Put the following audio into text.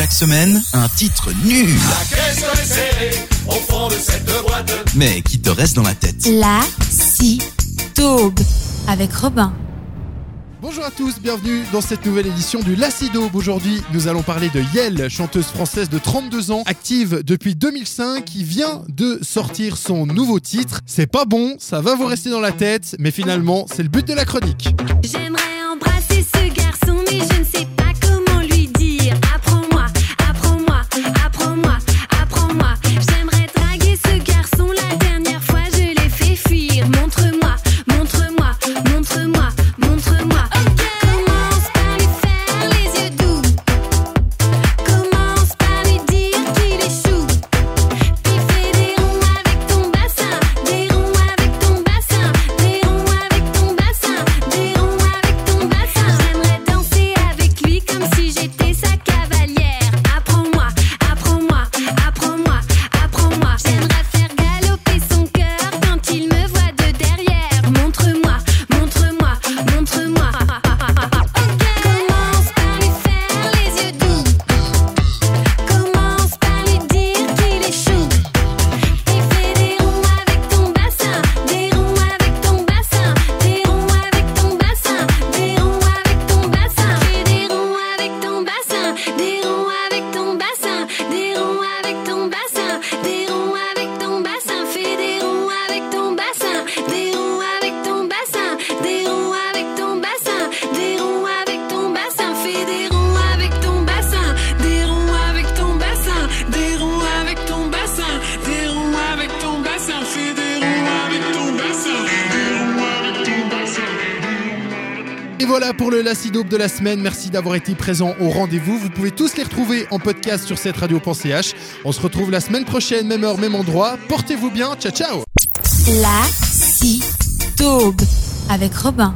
Chaque semaine, un titre nul. Mais qui te reste dans la tête. La si taube avec Robin. Bonjour à tous, bienvenue dans cette nouvelle édition du Lacido. Aujourd'hui, nous allons parler de Yel, chanteuse française de 32 ans, active depuis 2005, qui vient de sortir son nouveau titre. C'est pas bon, ça va vous rester dans la tête, mais finalement, c'est le but de la chronique. Voilà pour le Lacido de la semaine. Merci d'avoir été présent au rendez-vous. Vous pouvez tous les retrouver en podcast sur cette radio.ch. On se retrouve la semaine prochaine, même heure, même endroit. Portez-vous bien. Ciao, ciao. La avec Robin.